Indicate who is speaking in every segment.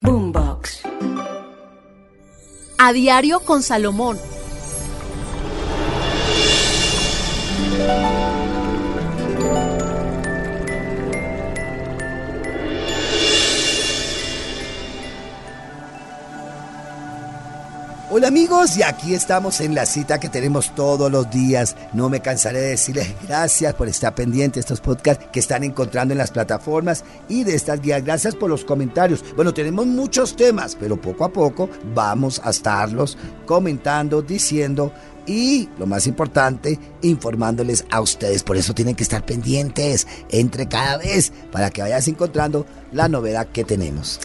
Speaker 1: Boombox.
Speaker 2: A diario con Salomón.
Speaker 3: Hola amigos, y aquí estamos en la cita que tenemos todos los días. No me cansaré de decirles gracias por estar pendiente de estos podcasts que están encontrando en las plataformas y de estas guías. Gracias por los comentarios. Bueno, tenemos muchos temas, pero poco a poco vamos a estarlos comentando, diciendo y, lo más importante, informándoles a ustedes. Por eso tienen que estar pendientes entre cada vez para que vayas encontrando la novedad que tenemos.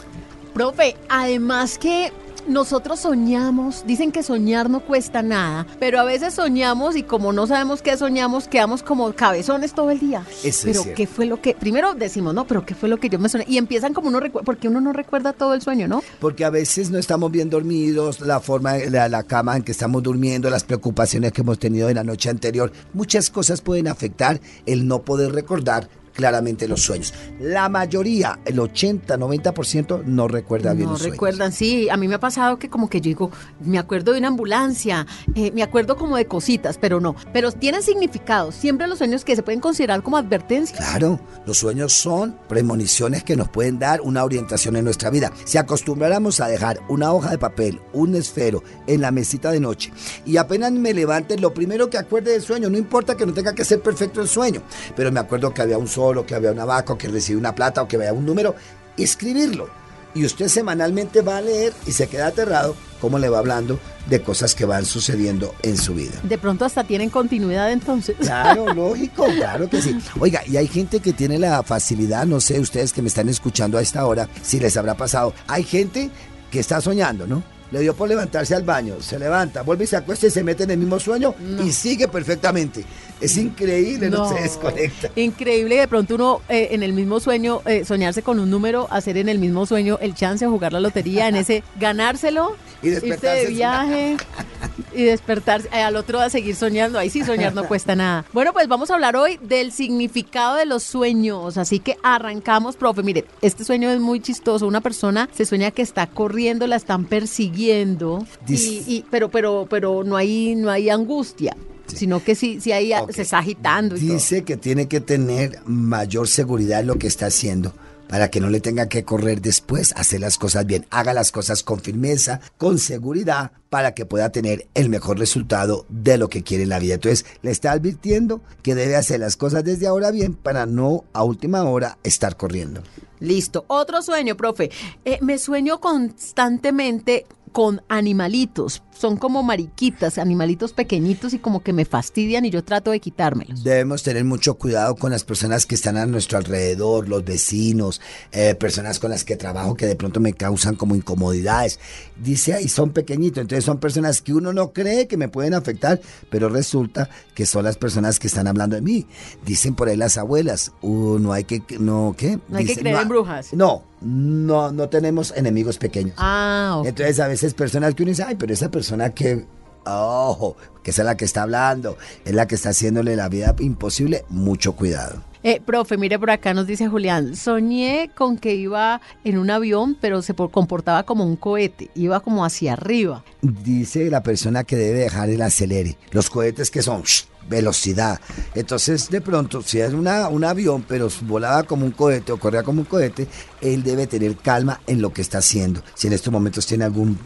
Speaker 2: Profe, además que nosotros soñamos, dicen que soñar no cuesta nada, pero a veces soñamos y como no sabemos qué soñamos, quedamos como cabezones todo el día.
Speaker 3: Eso
Speaker 2: pero
Speaker 3: es
Speaker 2: qué fue lo que, primero decimos, no, pero qué fue lo que yo me soñé. Y empiezan como uno recuerda, porque uno no recuerda todo el sueño, ¿no?
Speaker 3: Porque a veces no estamos bien dormidos, la forma, la, la cama en que estamos durmiendo, las preocupaciones que hemos tenido en la noche anterior, muchas cosas pueden afectar el no poder recordar claramente los sueños. La mayoría, el 80, 90% no recuerda bien
Speaker 2: no
Speaker 3: los sueños.
Speaker 2: recuerdan, sí. A mí me ha pasado que como que yo digo, me acuerdo de una ambulancia, eh, me acuerdo como de cositas, pero no. Pero tienen significado. Siempre los sueños que se pueden considerar como advertencia.
Speaker 3: Claro, los sueños son premoniciones que nos pueden dar una orientación en nuestra vida. Si acostumbráramos a dejar una hoja de papel, un esfero en la mesita de noche y apenas me levante, lo primero que acuerde del sueño, no importa que no tenga que ser perfecto el sueño, pero me acuerdo que había un sol, o que había una vaca, o que recibí una plata, o que había un número, escribirlo. Y usted semanalmente va a leer y se queda aterrado cómo le va hablando de cosas que van sucediendo en su vida.
Speaker 2: De pronto hasta tienen continuidad entonces.
Speaker 3: Claro, lógico, claro que sí. Oiga, y hay gente que tiene la facilidad, no sé ustedes que me están escuchando a esta hora, si les habrá pasado. Hay gente que está soñando, ¿no? Le dio por levantarse al baño, se levanta, vuelve y se acuesta y se mete en el mismo sueño y sigue perfectamente. Es increíble, no, se desconecta.
Speaker 2: Increíble de pronto uno eh, en el mismo sueño eh, soñarse con un número, hacer en el mismo sueño el chance de jugar la lotería, en ese ganárselo,
Speaker 3: Y
Speaker 2: irse de viaje y despertarse eh, al otro a seguir soñando. Ahí sí soñar no cuesta nada. Bueno, pues vamos a hablar hoy del significado de los sueños. Así que arrancamos, profe. Mire, este sueño es muy chistoso. Una persona se sueña que está corriendo, la están persiguiendo, y, y- pero, pero, pero no hay, no hay angustia. Sino que sí hay,
Speaker 3: Ok.
Speaker 2: se está agitando y todo.
Speaker 3: Dice que tiene que tener mayor seguridad en lo que está haciendo para que no le tenga que correr después, hacer las cosas bien. Haga las cosas con firmeza, con seguridad, para que pueda tener el mejor resultado de lo que quiere en la vida. Entonces, le está advirtiendo que debe hacer las cosas desde ahora bien para no a última hora estar corriendo.
Speaker 2: Listo. Otro sueño, profe. Eh, me sueño constantemente con animalitos. Son como mariquitas, animalitos pequeñitos y como que me fastidian y yo trato de quitármelos.
Speaker 3: Debemos tener mucho cuidado con las personas que están a nuestro alrededor, los vecinos, eh, personas con las que trabajo que de pronto me causan como incomodidades. Dice ahí, son pequeñitos, entonces son personas que uno no cree que me pueden afectar, pero resulta que son las personas que están hablando de mí. Dicen por ahí las abuelas, uh, no hay que, no, ¿qué?
Speaker 2: No hay que creer en brujas.
Speaker 3: No, no, no tenemos enemigos pequeños.
Speaker 2: Ah.
Speaker 3: Entonces a veces personas que uno dice, ay, pero esa persona que, ojo, que es la que está hablando, es la que está haciéndole la vida imposible, mucho cuidado.
Speaker 2: Eh, profe, mire por acá nos dice Julián, soñé con que iba en un avión, pero se por- comportaba como un cohete, iba como hacia arriba.
Speaker 3: Dice la persona que debe dejar el acelere. Los cohetes que son, velocidad. Entonces, de pronto, si es un avión, pero volaba como un cohete o corría como un cohete, él debe tener calma en lo que está haciendo. Si en estos momentos tiene algún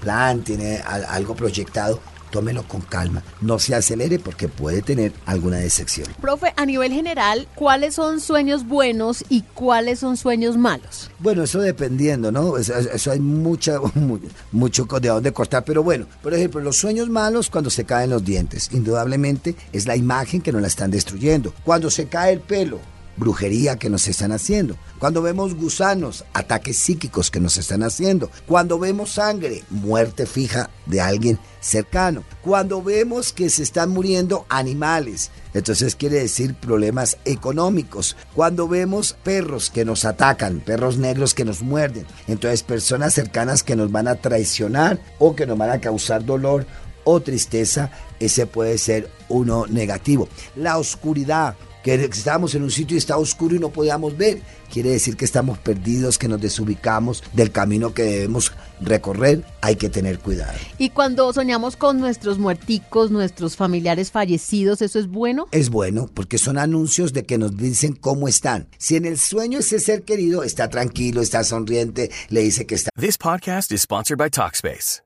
Speaker 3: plan, tiene algo proyectado, tómelo con calma, no se acelere porque puede tener alguna decepción.
Speaker 2: Profe, a nivel general, ¿cuáles son sueños buenos y cuáles son sueños malos?
Speaker 3: Bueno, eso dependiendo, ¿no? Eso, hay mucha, mucho de dónde cortar, pero bueno, por ejemplo, los sueños malos cuando se caen los dientes, indudablemente es la imagen que nos la están destruyendo. Cuando se cae el pelo, brujería que nos están haciendo. Cuando vemos gusanos, ataques psíquicos que nos están haciendo. Cuando vemos sangre, muerte fija de alguien cercano. Cuando vemos que se están muriendo animales, entonces quiere decir problemas económicos. Cuando vemos perros que nos atacan, perros negros que nos muerden, entonces personas cercanas que nos van a traicionar o que nos van a causar dolor o tristeza, ese puede ser uno negativo. La oscuridad, que estábamos en un sitio y está oscuro y no podíamos ver. Quiere decir que estamos perdidos, que nos desubicamos del camino que debemos recorrer. Hay que tener cuidado.
Speaker 2: Y cuando soñamos con nuestros muerticos, nuestros familiares fallecidos, ¿eso es bueno?
Speaker 3: Es bueno, porque son anuncios de que nos dicen cómo están. Si en el sueño ese ser querido está tranquilo, está sonriente, le dice que está.
Speaker 4: This podcast is sponsored by Talkspace.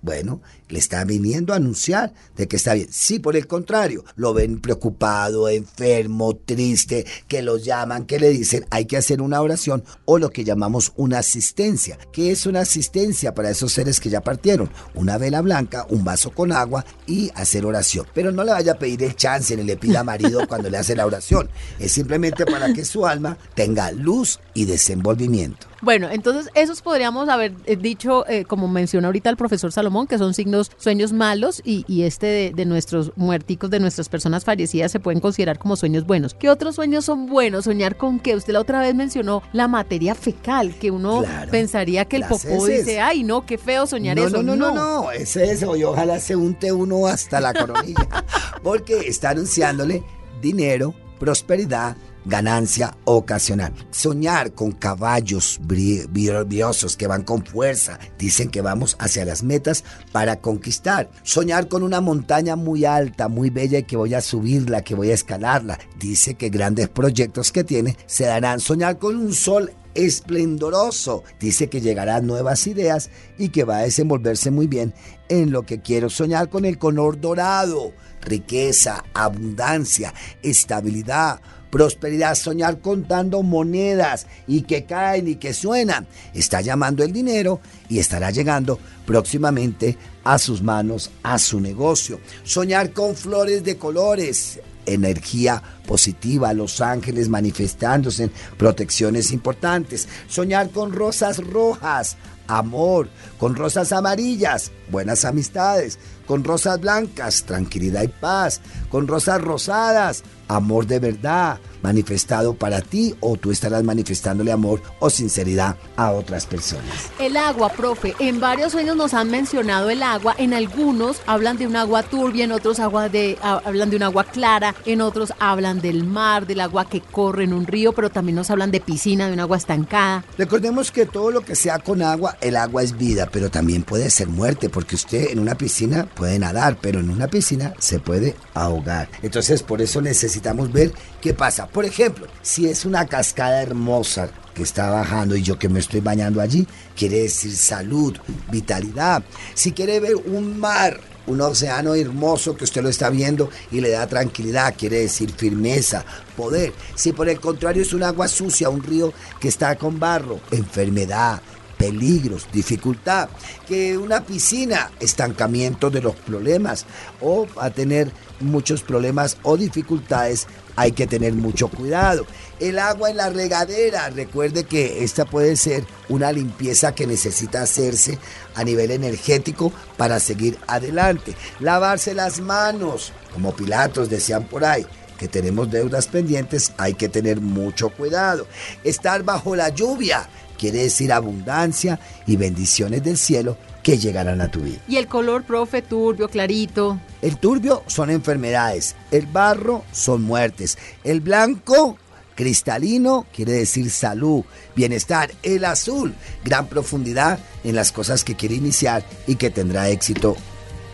Speaker 3: Bueno, le está viniendo a anunciar de que está bien. Si por el contrario, lo ven preocupado, enfermo, triste, que lo llaman, que le dicen hay que hacer una oración o lo que llamamos una asistencia. ¿Qué es una asistencia para esos seres que ya partieron? Una vela blanca, un vaso con agua y hacer oración. Pero no le vaya a pedir el chance ni le pida marido cuando le hace la oración. Es simplemente para que su alma tenga luz y desenvolvimiento.
Speaker 2: Bueno, entonces esos podríamos haber eh, dicho, eh, como mencionó ahorita el profesor Salomón, que son signos, sueños malos y, este de, nuestros muerticos, de nuestras personas fallecidas, se pueden considerar como sueños buenos. ¿Qué otros sueños son buenos? Soñar con que usted la otra vez mencionó la materia fecal, que uno pensaría que el popó dice, ay, no, qué feo soñar eso.
Speaker 3: No, no, no, no, es eso, y ojalá se unte uno hasta la coronilla, porque está anunciándole dinero, prosperidad, ganancia ocasional. Soñar con caballos briosos que van con fuerza, dicen que vamos hacia las metas para conquistar. Soñar con una montaña muy alta, muy bella y que voy a subirla, que voy a escalarla. Dice que grandes proyectos que tiene se darán. Soñar con un sol esplendoroso. Dice que llegarán nuevas ideas y que va a desenvolverse muy bien en lo que quiero soñar con el color dorado. Riqueza, abundancia, estabilidad, prosperidad, soñar contando monedas y que caen y que suenan. Está llamando el dinero y estará llegando próximamente a sus manos, a su negocio. Soñar con flores de colores, energía positiva, los ángeles manifestándose en protecciones importantes. Soñar con rosas rojas, amor, con rosas amarillas, buenas amistades, con rosas blancas, tranquilidad y paz, con rosas rosadas, amor de verdad manifestado para ti o tú estarás manifestándole amor o sinceridad a otras personas.
Speaker 2: El agua, profe, en varios sueños nos han mencionado el agua, en algunos hablan de un agua turbia, en otros agua de, hablan de un agua clara, en otros hablan del mar, del agua que corre en un río, pero también nos hablan de piscina, de un agua estancada.
Speaker 3: Recordemos que todo lo que sea con agua, el agua es vida, pero también puede ser muerte, porque usted en una piscina puede nadar, pero en una piscina se puede ahogar. Entonces por eso necesitamos ver qué pasa. Por ejemplo, si es una cascada hermosa que está bajando y yo que me estoy bañando allí, quiere decir salud, vitalidad. Si quiere ver un mar un océano hermoso que usted lo está viendo y le da tranquilidad, quiere decir firmeza, poder. Si por el contrario es un agua sucia, un río que está con barro, enfermedad, peligros, dificultad, que una piscina, estancamiento de los problemas o a tener muchos problemas o dificultades, hay que tener mucho cuidado. El agua en la regadera, recuerde que esta puede ser una limpieza que necesita hacerse a nivel energético para seguir adelante. Lavarse las manos, como Pilatos decían por ahí que tenemos deudas pendientes, hay que tener mucho cuidado. Estar bajo la lluvia, quiere decir abundancia y bendiciones del cielo que llegarán a tu vida.
Speaker 2: Y el color, profe, turbio, clarito.
Speaker 3: El turbio son enfermedades, el barro son muertes, el blanco cristalino quiere decir salud, bienestar, el azul, gran profundidad en las cosas que quiere iniciar y que tendrá éxito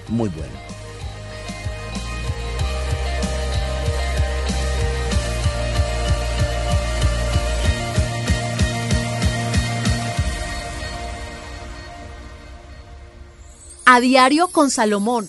Speaker 3: muy bueno.
Speaker 2: A diario con Salomón.